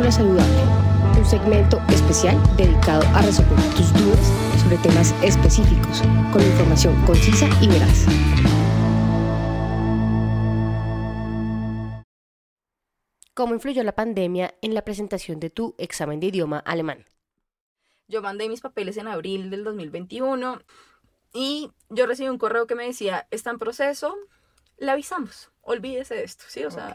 Cápsula Saludable, un segmento especial dedicado a resolver tus dudas sobre temas específicos, con información concisa y veraz. ¿Cómo influyó la pandemia en la presentación de tu examen de idioma alemán? Yo mandé mis papeles en abril del 2021 y yo recibí un correo que me decía, está en proceso, le avisamos, olvídese de esto, ¿sí? O sea,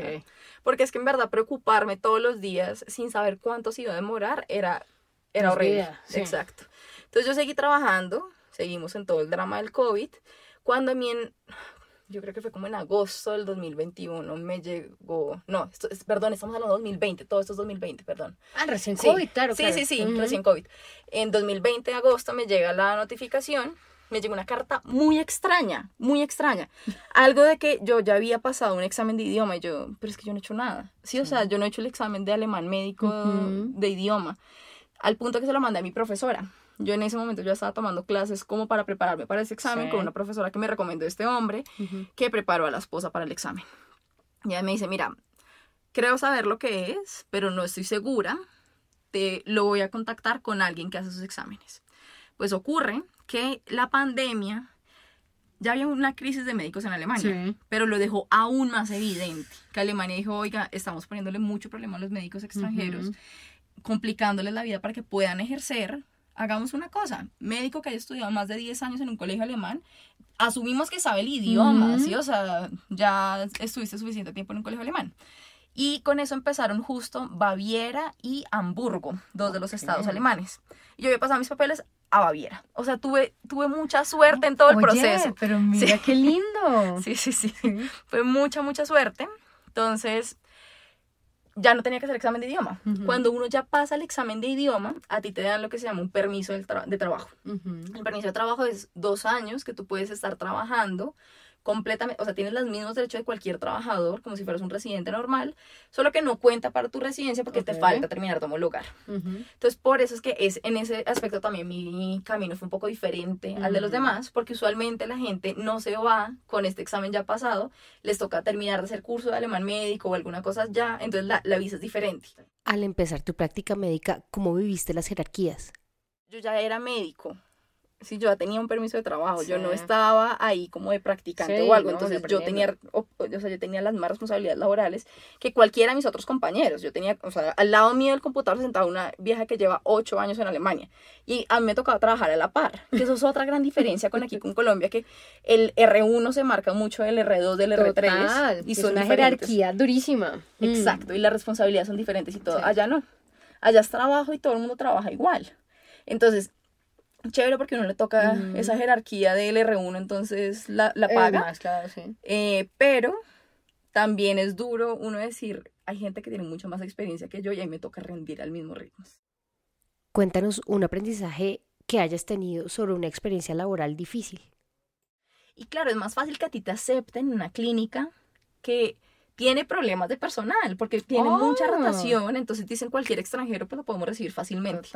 porque es que en verdad preocuparme todos los días sin saber cuánto se iba a demorar era, era horrible. Exacto. Entonces yo seguí trabajando, seguimos en todo el drama del COVID, cuando a mí en, yo creo que fue como en agosto del 2021, me llegó, no, esto es, perdón, estamos hablando de 2020, todo esto es 2020, perdón. Ah, recién COVID, claro. Sí, sí, sí, recién COVID. En 2020, agosto, me llega la notificación, me llegó una carta muy extraña, muy extraña. Algo de que yo ya había pasado un examen de idioma y yo, pero es que yo no he hecho nada. Sí, o sea, yo no he hecho el examen de alemán médico de idioma, al punto que se lo mandé a mi profesora. Yo en ese momento ya estaba tomando clases como para prepararme para ese examen con una profesora que me recomendó este hombre que preparó a la esposa para el examen. Y ella me dice, mira, creo saber lo que es, pero no estoy segura. Te lo voy a contactar con alguien que hace sus exámenes. Pues ocurre que la pandemia ya había una crisis de médicos en Alemania, pero lo dejó aún más evidente. Que Alemania dijo, oiga, estamos poniéndole mucho problema a los médicos extranjeros, complicándoles la vida para que puedan ejercer hagamos una cosa, médico que haya estudiado más de 10 años en un colegio alemán, asumimos que sabe el idioma, ¿sí? O sea, ya estuviste suficiente tiempo en un colegio alemán. Y con eso empezaron justo Baviera y Hamburgo, dos de los estados alemanes. Yo había pasado mis papeles a Baviera. O sea, tuve, tuve mucha suerte en todo el proceso. Pero mira qué lindo. sí, sí, sí. Fue mucha, mucha suerte. Entonces, ya no tenía que hacer examen de idioma. Cuando uno ya pasa el examen de idioma, a ti te dan lo que se llama un permiso de, trabajo. El permiso de trabajo es dos años que tú puedes estar trabajando completamente, o sea, tienes los mismos derechos de cualquier trabajador, como si fueras un residente normal, solo que no cuenta para tu residencia porque te falta terminar tu lugar. Entonces, por eso es que es, en ese aspecto también mi camino fue un poco diferente al de los demás, porque usualmente la gente no se va con este examen ya pasado, les toca terminar de hacer curso de alemán médico o alguna cosa ya, entonces la, la visa es diferente. Al empezar tu práctica médica, ¿cómo viviste las jerarquías? Yo ya era médico, si yo ya tenía un permiso de trabajo, yo no estaba ahí como de practicante o algo, entonces yo tenía, o, sea, yo tenía las más responsabilidades laborales que cualquiera de mis otros compañeros. Yo tenía, o sea, al lado mío del computador sentaba una vieja que lleva ocho años en Alemania y a mí me tocaba trabajar a la par, que eso es otra gran diferencia con aquí con Colombia, que el R1 se marca mucho del R2, del R3 y son una jerarquía durísima. Mm. Exacto, y las responsabilidades son diferentes y todo. Allá no, allá es trabajo y todo el mundo trabaja igual. Entonces, chévere porque uno le toca esa jerarquía del R1, entonces la, la paga. claro, sí. Eh, pero también es duro uno decir, hay gente que tiene mucha más experiencia que yo y ahí me toca rendir al mismo ritmo. Cuéntanos un aprendizaje que hayas tenido sobre una experiencia laboral difícil. Y claro, es más fácil que a ti te acepten en una clínica que tiene problemas de personal, porque tiene mucha oh. rotación, entonces dicen cualquier extranjero pues lo podemos recibir fácilmente.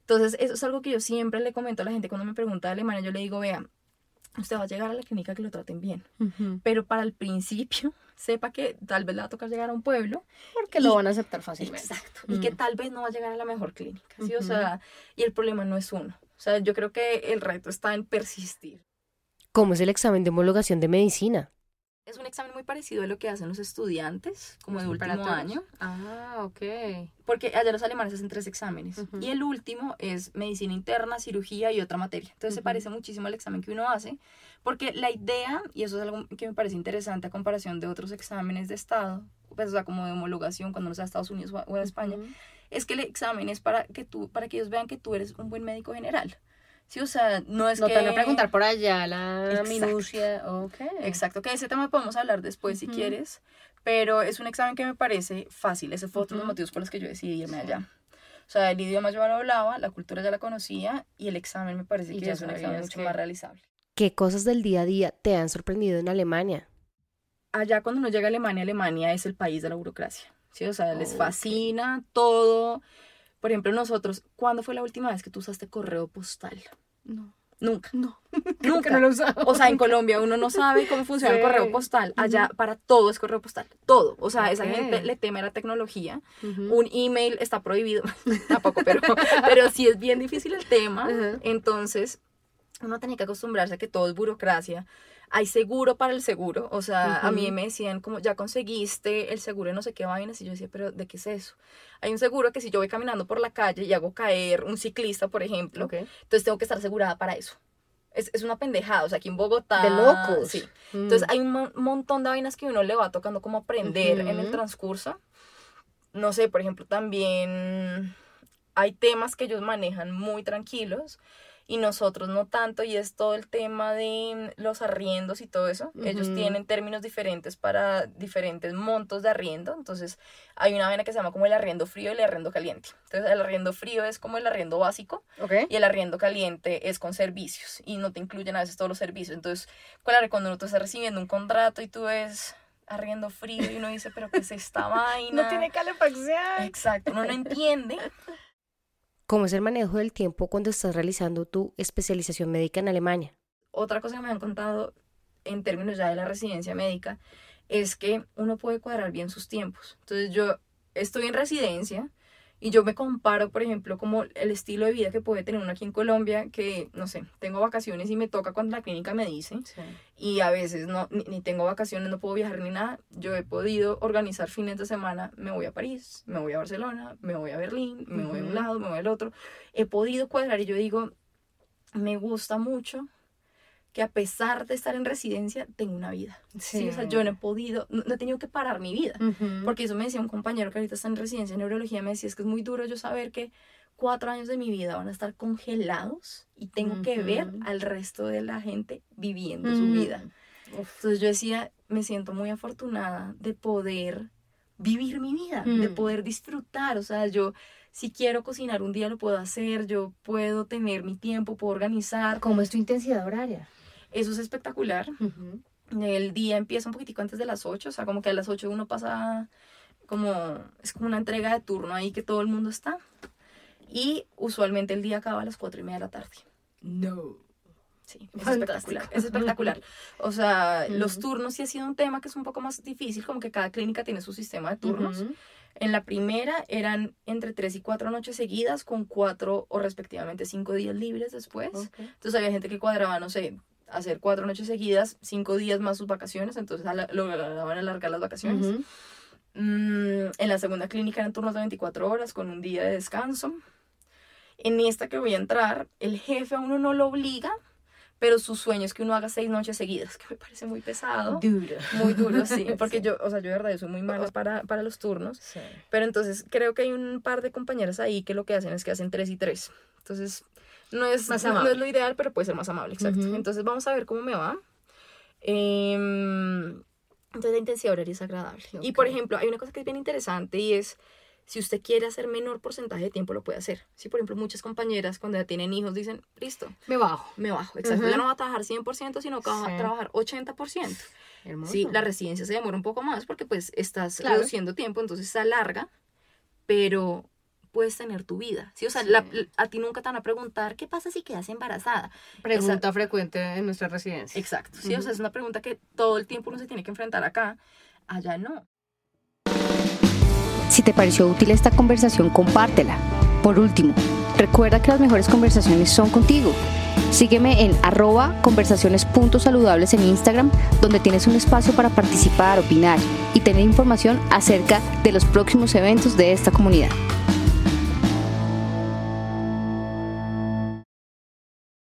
Entonces, eso es algo que yo siempre le comento a la gente cuando me pregunta de Alemania, yo le digo, vea, usted va a llegar a la clínica que lo traten bien, pero para el principio sepa que tal vez le va a tocar llegar a un pueblo. Porque lo van a aceptar fácilmente. Exacto, y que mm. tal vez no va a llegar a la mejor clínica, ¿sí? O sea, y el problema no es uno. O sea, yo creo que el reto está en persistir. ¿Cómo es el examen de homologación de medicina? Es un examen muy parecido a lo que hacen los estudiantes, como de último año. Ah, ok. Porque allá los alemanes hacen tres exámenes. Y el último es medicina interna, cirugía y otra materia. Entonces se parece muchísimo al examen que uno hace. Porque la idea, y eso es algo que me parece interesante a comparación de otros exámenes de Estado, pues, o sea, como de homologación cuando uno está a Estados Unidos o a, España, es que el examen es para que, tú, para que ellos vean que tú eres un buen médico general. Sí, o sea, no es no que... te van a preguntar por allá la minucia. Okay. Exacto, que ese tema podemos hablar después si quieres, pero es un examen que me parece fácil. Ese fue otro de los motivos por los que yo decidí irme allá. O sea, el idioma yo ya lo hablaba, la cultura ya la conocía y el examen me parece que es un examen mucho más realizable. ¿Qué cosas del día a día te han sorprendido en Alemania? Allá cuando uno llega a Alemania, Alemania es el país de la burocracia. ¿sí? O sea, les fascina todo por ejemplo, nosotros, ¿cuándo fue la última vez que tú usaste correo postal? No. Nunca. No, Nunca. no lo usaba. O sea, en Colombia uno no sabe cómo funciona el correo postal. Allá para todo es correo postal. Todo. O sea, esa Ok. gente le teme a la tecnología. Un email está prohibido. Tampoco, pero, pero sí es bien difícil el tema. Entonces, uno tenía que acostumbrarse a que todo es burocracia. Hay seguro para el seguro. O sea, a mí me decían como, ya conseguiste el seguro de no sé qué vainas. Y yo decía, pero ¿de qué es eso? Hay un seguro que si yo voy caminando por la calle y hago caer un ciclista, por ejemplo, Ok. entonces tengo que estar asegurada para eso. Es, es una pendejada, o sea, aquí en Bogotá. De locos. Sí. Mm. Entonces hay un mon- montón de vainas que uno le va tocando como aprender en el transcurso. No sé, por ejemplo, también hay temas que ellos manejan muy tranquilos y nosotros no tanto y es todo el tema de los arriendos y todo eso. Ellos Ujú. tienen términos diferentes para diferentes montos de arriendo. Entonces hay una vaina que se llama como el arriendo frío y el arriendo caliente. Entonces el arriendo frío es como el arriendo básico Ok. y el arriendo caliente es con servicios y no te incluyen a veces todos los servicios. Entonces, claro, cuando uno tú estás recibiendo un contrato y tú ves arriendo frío y uno dice, pero ¿qué es esta vaina? No tiene calefacción. Exacto, uno no entiende. ¿Cómo es el manejo del tiempo cuando estás realizando tu especialización médica en Alemania? Otra cosa que me han contado en términos ya de la residencia médica es que uno puede cuadrar bien sus tiempos. Entonces yo estoy en residencia y yo me comparo, por ejemplo, como el estilo de vida que puede tener uno aquí en Colombia, que, no sé, tengo vacaciones y me toca cuando la clínica me dice, Sí. y a veces no, ni, ni tengo vacaciones, no puedo viajar ni nada. Yo he podido organizar fines de semana, me voy a París, me voy a Barcelona, me voy a Berlín, me voy a un lado, me voy al otro. He podido cuadrar y yo digo, me gusta mucho que a pesar de estar en residencia, tengo una vida. Sí. o sea, yo no he podido, no, no he tenido que parar mi vida. Ujú. Porque eso me decía un compañero que ahorita está en residencia en neurología, me decía, es que es muy duro yo saber que cuatro años de mi vida van a estar congelados y tengo que ver al resto de la gente viviendo su Mm. vida. Uf. Entonces yo decía, me siento muy afortunada de poder vivir mi vida, de Mm. poder disfrutar. O sea, yo si quiero cocinar un día lo puedo hacer, yo puedo tener mi tiempo, puedo organizar. ¿Cómo es tu intensidad horaria? Eso es espectacular. Ujú. El día empieza un poquitico antes de las 8, o sea, como que a las 8 uno pasa como, es como una entrega de turno ahí que todo el mundo está. Y usualmente el día acaba a las 4 y media de la tarde. No. Sí, es Fantástico. espectacular. Es espectacular. O sea, los Ujú. turnos sí ha sido un tema que es un poco más difícil, como que cada clínica tiene su sistema de turnos. Ujú. En la primera eran entre 3 y 4 noches seguidas, con 4 o respectivamente 5 días libres después. Ok. Entonces había gente que cuadraba, no sé, hacer 4 noches seguidas, 5 días más sus vacaciones, entonces lograban alargar las vacaciones. Mm, en la segunda clínica eran turnos de 24 horas con un día de descanso. En esta que voy a entrar, el jefe a uno no lo obliga, pero su sueño es que uno haga seis noches seguidas, que me parece muy pesado. Duro. Muy duro, sí, porque yo, o sea, yo de verdad yo soy muy mala para, para los turnos. Sí. Pero entonces creo que hay un par de compañeras ahí que lo que hacen es que hacen tres y tres. Entonces, no es, Más no, no es lo ideal, pero puede ser más amable, exacto. Ujú. Entonces vamos a ver cómo me va. Em, entonces la intensidad horaria es agradable. Y por ejemplo, hay una cosa que es bien interesante y es, si usted quiere hacer menor porcentaje de tiempo, lo puede hacer. Si por ejemplo muchas compañeras cuando ya tienen hijos dicen, listo, Me bajo. me bajo, exacto, Ujú. ya no va a trabajar 100%, sino que va a Sí. trabajar 80%. Hermoso. Sí, la residencia se demora un poco más porque pues estás Claro. reduciendo tiempo, entonces se alarga, pero puedes tener tu vida. Sí, o sea, la- Sí. a ti nunca te van a preguntar, ¿qué pasa si quedas embarazada? Pregunta frecuente en nuestra residencia. Exacto, sí, o Ujú. sea, es una pregunta que todo el tiempo uno se tiene que enfrentar acá, allá no. Si te pareció útil esta conversación, compártela. Por último, recuerda que las mejores conversaciones son contigo. Sígueme en arroba conversaciones.saludables en Instagram, donde tienes un espacio para participar, opinar y tener información acerca de los próximos eventos de esta comunidad.